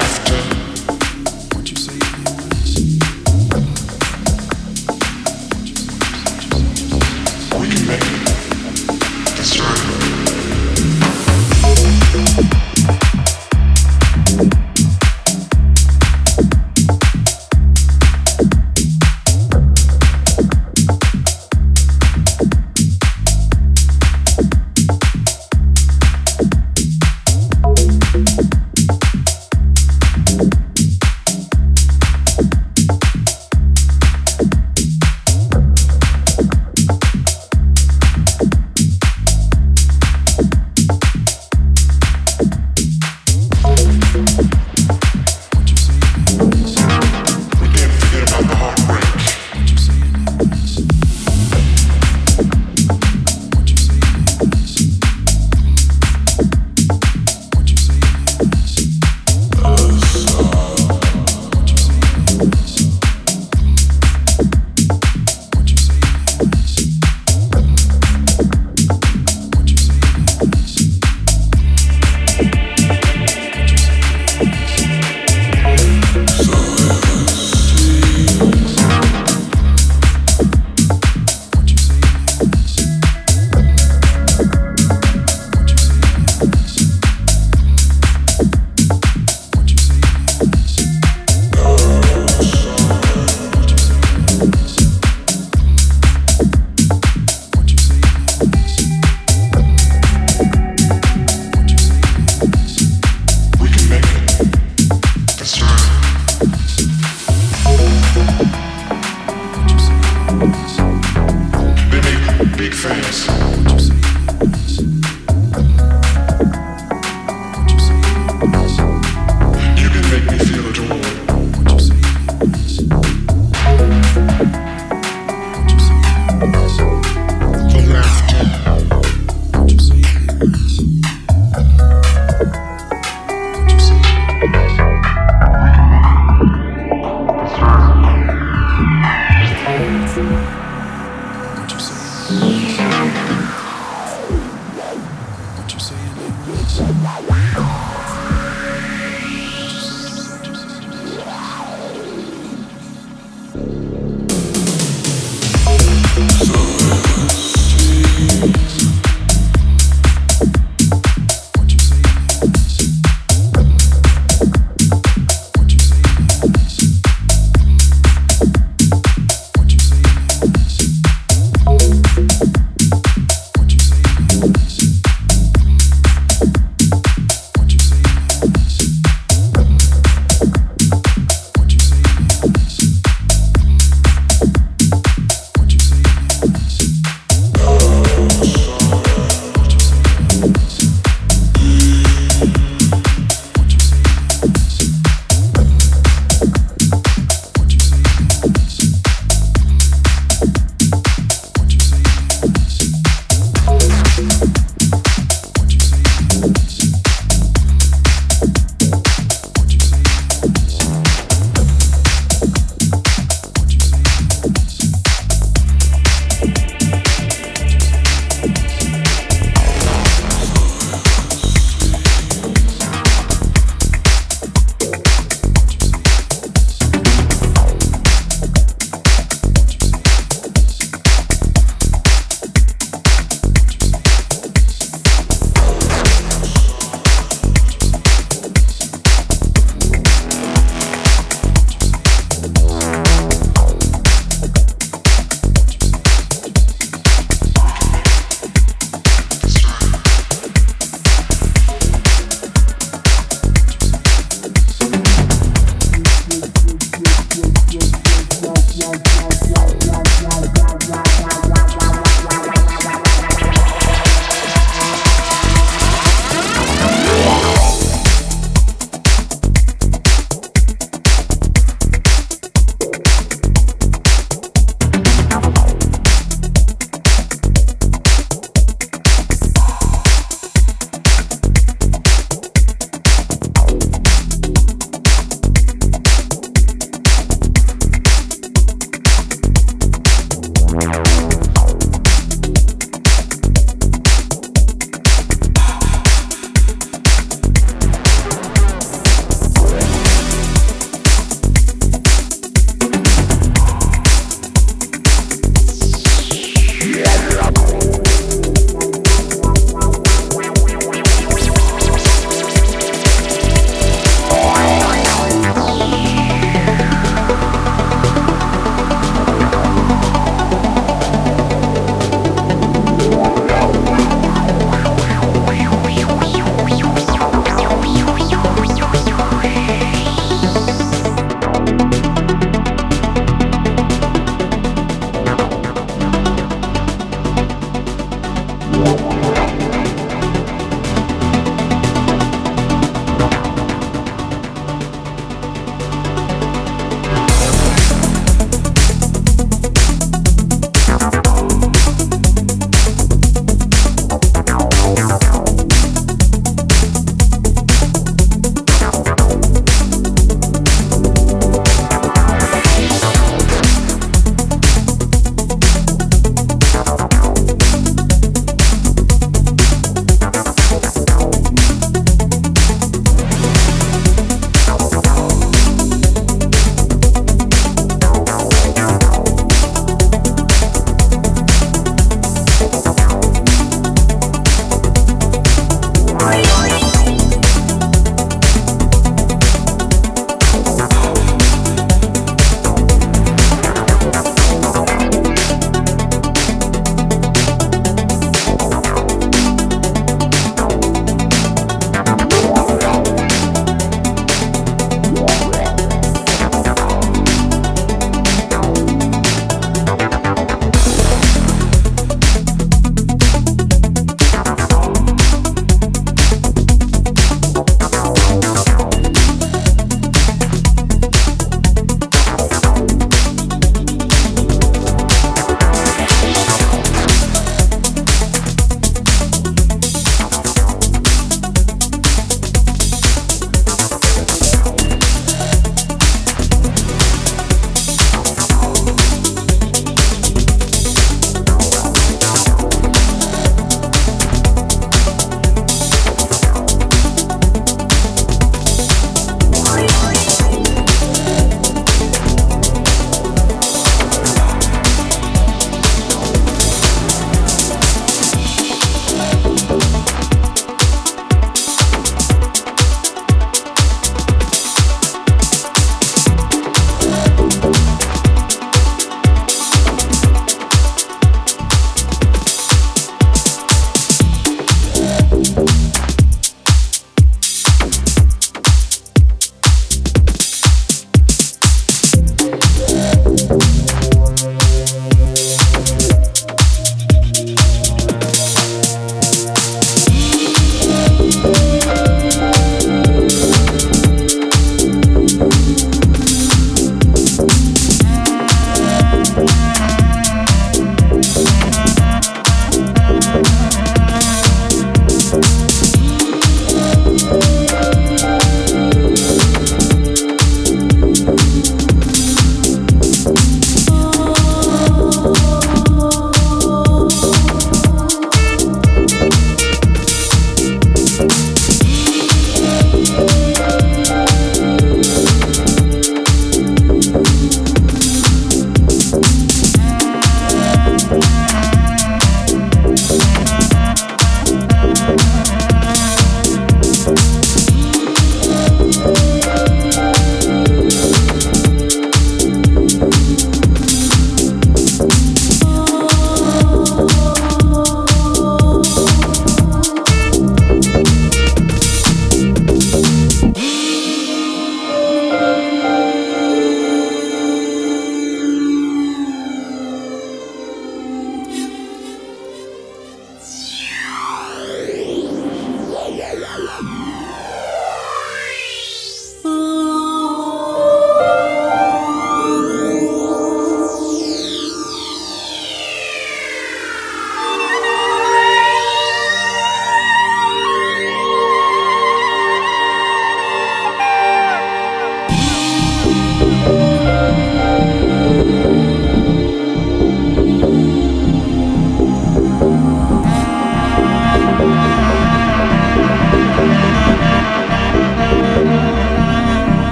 Thank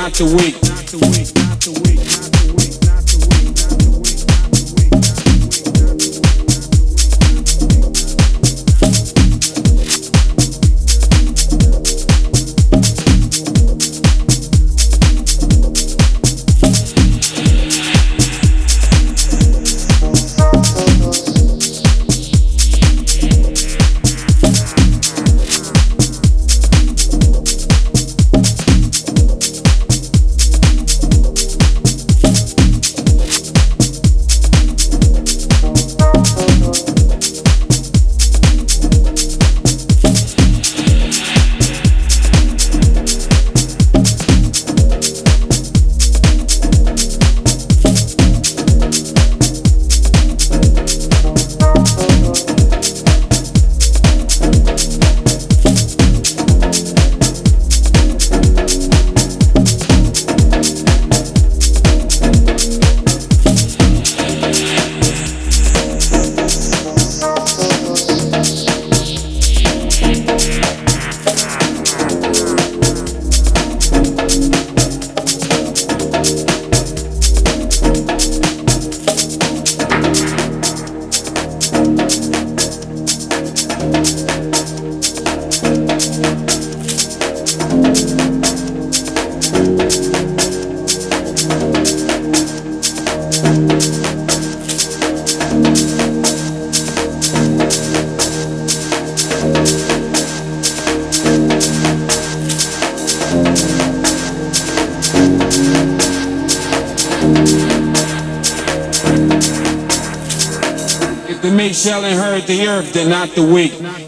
Not the weak.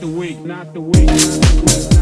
The weak. Not the weak.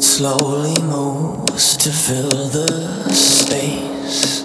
slowly moves to fill the space.